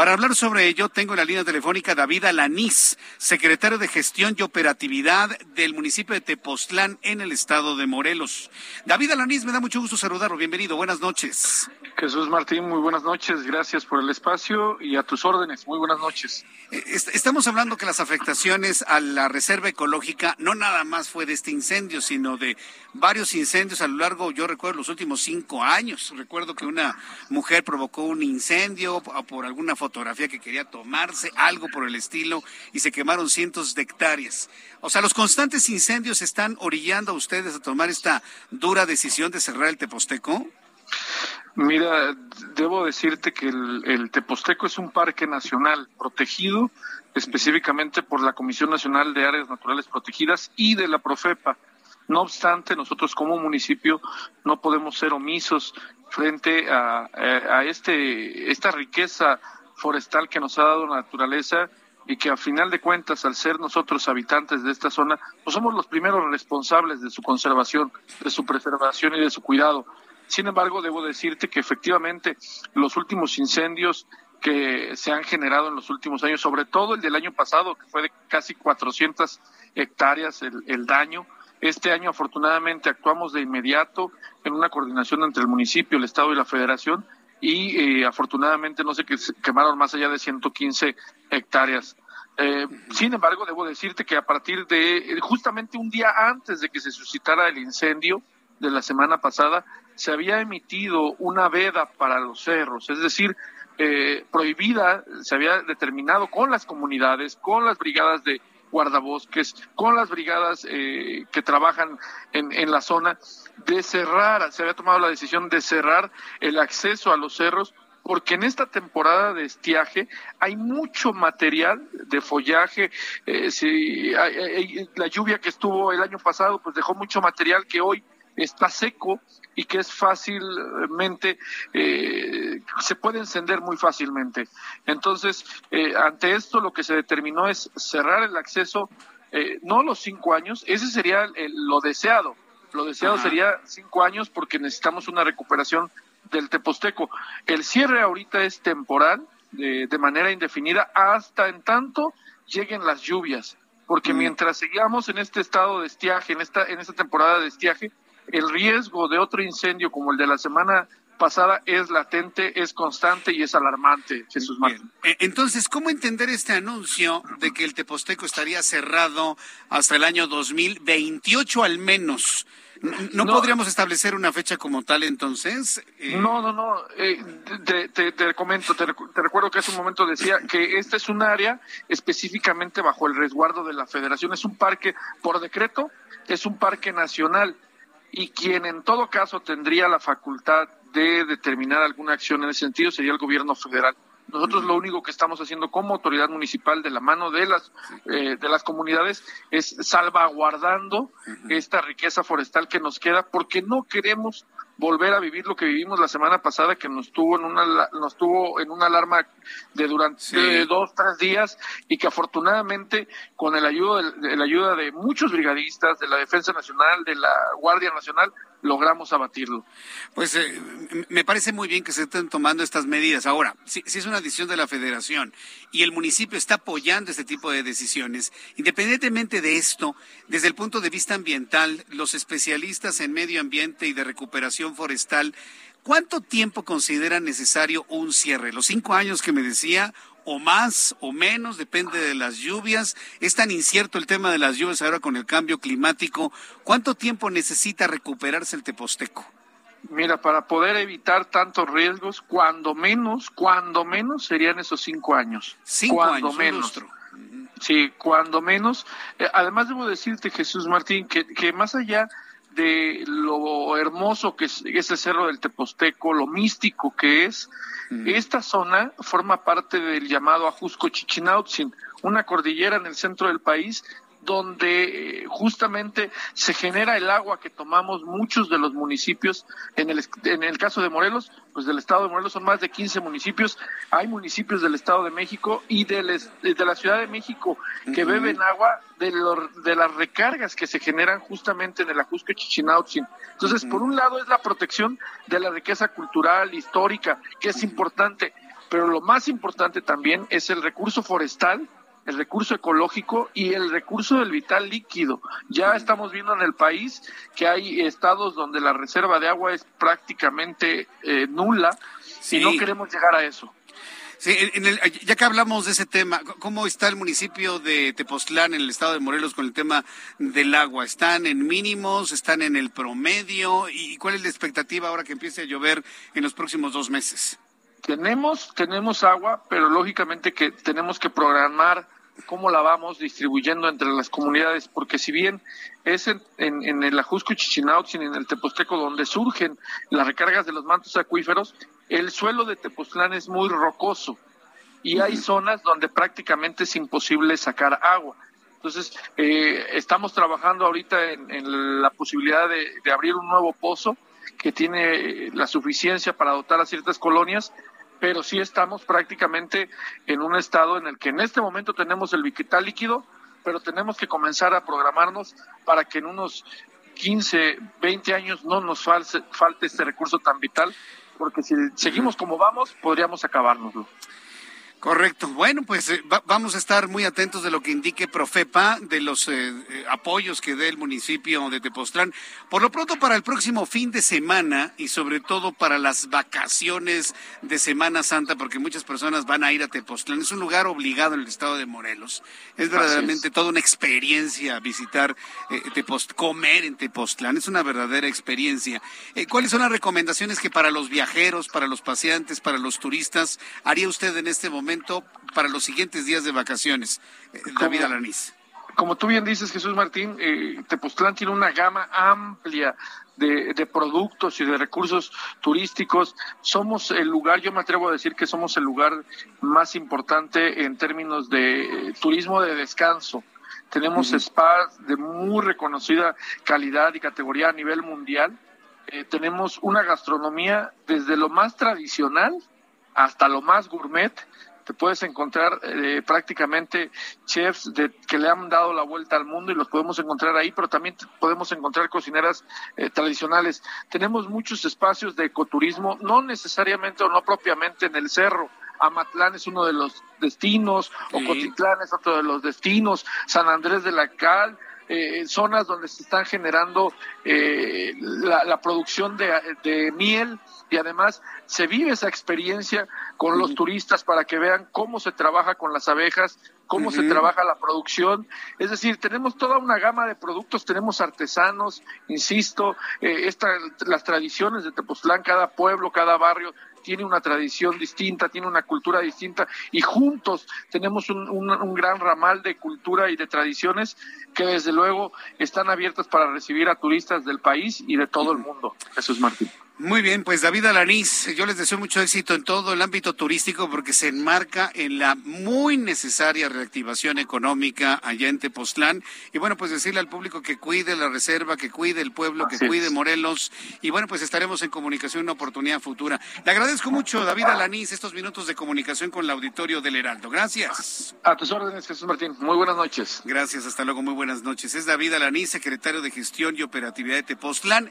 Para hablar sobre ello, tengo en la línea telefónica David Alanís, secretario de Gestión y Operatividad del municipio de Tepoztlán en el estado de Morelos. David Alanís, me da mucho gusto saludarlo. Bienvenido, buenas noches. Jesús Martín, muy buenas noches. Gracias por el espacio y a tus órdenes. Muy buenas noches. Eh, estamos hablando que las afectaciones a la reserva ecológica no nada más fue de este incendio, sino de varios incendios a lo largo, yo recuerdo, los últimos cinco años. Recuerdo que una mujer provocó un incendio por alguna fotografía que quería tomarse, algo por el estilo, y se quemaron cientos de hectáreas. O sea, los constantes incendios están orillando a ustedes a tomar esta dura decisión de cerrar el Teposteco. Mira, debo decirte que el, Teposteco es un parque nacional protegido específicamente por la Comisión Nacional de Áreas Naturales Protegidas y de la Profepa. No obstante, nosotros como municipio no podemos ser omisos frente a, a este, esta riqueza forestal que nos ha dado la naturaleza y que a final de cuentas, al ser nosotros habitantes de esta zona, pues somos los primeros responsables de su conservación, de su preservación y de su cuidado. Sin embargo, debo decirte que efectivamente los últimos incendios que se han generado en los últimos años, sobre todo el del año pasado, que fue de casi 400 hectáreas el, daño, este año afortunadamente actuamos de inmediato en una coordinación entre el municipio, el Estado y la Federación y eh, afortunadamente no se quemaron más allá de 115 hectáreas. Eh, sin embargo, debo decirte que a partir de justamente un día antes de que se suscitara el incendio de la semana pasada, se había emitido una veda para los cerros, es decir, eh, prohibida, se había determinado con las comunidades, con las brigadas de guardabosques, con las brigadas eh, que trabajan en, en la zona, de cerrar, se había tomado la decisión de cerrar el acceso a los cerros porque en esta temporada de estiaje hay mucho material de follaje. Eh, si, la lluvia que estuvo el año pasado, pues dejó mucho material que hoy está seco y que es fácilmente, eh, se puede encender muy fácilmente. Entonces, eh, ante esto lo que se determinó es cerrar el acceso, eh, no los cinco años, ese sería lo deseado. Lo deseado sería cinco años porque necesitamos una recuperación del Teposteco. El cierre ahorita es temporal, de, de manera indefinida, hasta en tanto lleguen las lluvias porque mm. mientras sigamos en este estado de estiaje, en esta, en esta temporada de estiaje, el riesgo de otro incendio como el de la semana pasada es latente, es constante y es alarmante, Jesús Martín. E, entonces, ¿cómo entender este anuncio de que el Teposteco estaría cerrado hasta el año 2028 al menos? ¿No, podríamos establecer una fecha como tal entonces? Eh, no, no, no. Eh, te, comento, te, recuerdo que hace un momento decía que este es un área específicamente bajo el resguardo de la federación. Es un parque por decreto, es un parque nacional y quien en todo caso tendría la facultad de determinar alguna acción en ese sentido sería el gobierno federal. Nosotros lo único que estamos haciendo como autoridad municipal de la mano de las eh, de las comunidades es salvaguardando esta riqueza forestal que nos queda porque no queremos volver a vivir lo que vivimos la semana pasada, que nos tuvo en una, nos tuvo en una alarma de durante dos, tres días y que afortunadamente con el ayuda, de, la ayuda de muchos brigadistas, de la Defensa Nacional, de la Guardia Nacional, logramos abatirlo. Pues eh, me parece muy bien que se estén tomando estas medidas. Ahora, si, si, es una decisión de la federación y el municipio está apoyando este tipo de decisiones, independientemente de esto, desde el punto de vista ambiental, los especialistas en medio ambiente y de recuperación forestal, ¿cuánto tiempo consideran necesario un cierre? ¿Los cinco años que me decía o más o menos, depende de las lluvias. Es tan incierto el tema de las lluvias ahora con el cambio climático. ¿Cuánto tiempo necesita recuperarse el Teposteco? Mira, para poder evitar tantos riesgos, cuando menos, cuando menos serían esos cinco años. Cinco cuando años, menos. Sí, cuando menos. Eh, además debo decirte, Jesús Martín, que, que más allá de lo hermoso que es ese cerro del Teposteco, lo místico que es, esta zona forma parte del llamado Ajusco Chichinautzin, una cordillera en el centro del país donde eh, justamente se genera el agua que tomamos muchos de los municipios. En el, en el caso de Morelos, pues del estado de Morelos son más de 15 municipios. Hay municipios del estado de México y de la Ciudad de México que beben agua de, de las recargas que se generan justamente en el Ajusco Chichinautzin. Entonces, por un lado es la protección de la riqueza cultural, histórica, que es importante, pero lo más importante también es el recurso forestal el recurso ecológico y el recurso del vital líquido. Ya estamos viendo en el país que hay estados donde la reserva de agua es prácticamente eh, nula y no queremos llegar a eso. Sí, en el, ya que hablamos de ese tema, ¿cómo está el municipio de Tepoztlán en el estado de Morelos con el tema del agua? ¿Están en mínimos? ¿Están en el promedio? ¿Y cuál es la expectativa ahora que empiece a llover en los próximos dos meses? Tenemos, tenemos agua, pero lógicamente que tenemos que programar cómo la vamos distribuyendo entre las comunidades, porque si bien es en, en, el Ajusco Chichinautzin, en el Teposteco, donde surgen las recargas de los mantos acuíferos, el suelo de Tepoztlán es muy rocoso y hay zonas donde prácticamente es imposible sacar agua. Entonces, eh, estamos trabajando ahorita en, la posibilidad de, abrir un nuevo pozo que tiene la suficiencia para dotar a ciertas colonias pero sí estamos prácticamente en un estado en el que en este momento tenemos el vital líquido, pero tenemos que comenzar a programarnos para que en unos 15, 20 años no nos falte, falte este recurso tan vital, porque si seguimos como vamos, podríamos acabárnoslo. Correcto. Bueno, pues eh, vamos a estar muy atentos de lo que indique Profepa, de los eh, eh, apoyos que dé el municipio de Tepoztlán. Por lo pronto, para el próximo fin de semana y sobre todo para las vacaciones de Semana Santa, porque muchas personas van a ir a Tepoztlán. Es un lugar obligado en el estado de Morelos. Es verdaderamente toda una experiencia visitar Tepoztlán, comer en Tepoztlán. Es una verdadera experiencia. ¿Cuáles son las recomendaciones que para los viajeros, para los paseantes, para los turistas haría usted en este momento? Para los siguientes días de vacaciones, eh, David Alanís. Como tú bien dices, Jesús Martín, eh, Tepoztlán tiene una gama amplia de, de, productos y de recursos turísticos. Somos el lugar, yo me atrevo a decir que somos el lugar más importante en términos de turismo de descanso. Tenemos spas de muy reconocida calidad y categoría a nivel mundial. Eh, tenemos una gastronomía desde lo más tradicional hasta lo más gourmet te puedes encontrar eh, prácticamente chefs de, que le han dado la vuelta al mundo y los podemos encontrar ahí, pero también podemos encontrar cocineras eh, tradicionales. Tenemos muchos espacios de ecoturismo, no necesariamente o no propiamente en el cerro. Amatlán es uno de los destinos, Ocotitlán es otro de los destinos, San Andrés de la Cal, eh, zonas donde se están generando eh, la, producción de, miel y además se vive esa experiencia con los turistas para que vean cómo se trabaja con las abejas, cómo se trabaja la producción. Es decir, tenemos toda una gama de productos, tenemos artesanos, insisto, eh, las tradiciones de Tepoztlán, cada pueblo, cada barrio tiene una tradición distinta, tiene una cultura distinta y juntos tenemos un, un, gran ramal de cultura y de tradiciones que desde luego están abiertas para recibir a turistas del país y de todo el mundo. Jesús Martín. Muy bien, pues David Alanís, yo les deseo mucho éxito en todo el ámbito turístico porque se enmarca en la muy necesaria reactivación económica allá en Tepoztlán. Y bueno, pues decirle al público que cuide la reserva, que cuide el pueblo, que cuide Morelos. Y bueno, pues estaremos en comunicación una oportunidad futura. Le agradezco mucho, David Alanís, estos minutos de comunicación con el auditorio del Heraldo. Gracias. A tus órdenes, Jesús Martín. Muy buenas noches. Gracias, hasta luego, muy buenas noches. Es David Alanís, secretario de Gestión y Operatividad de Tepoztlán.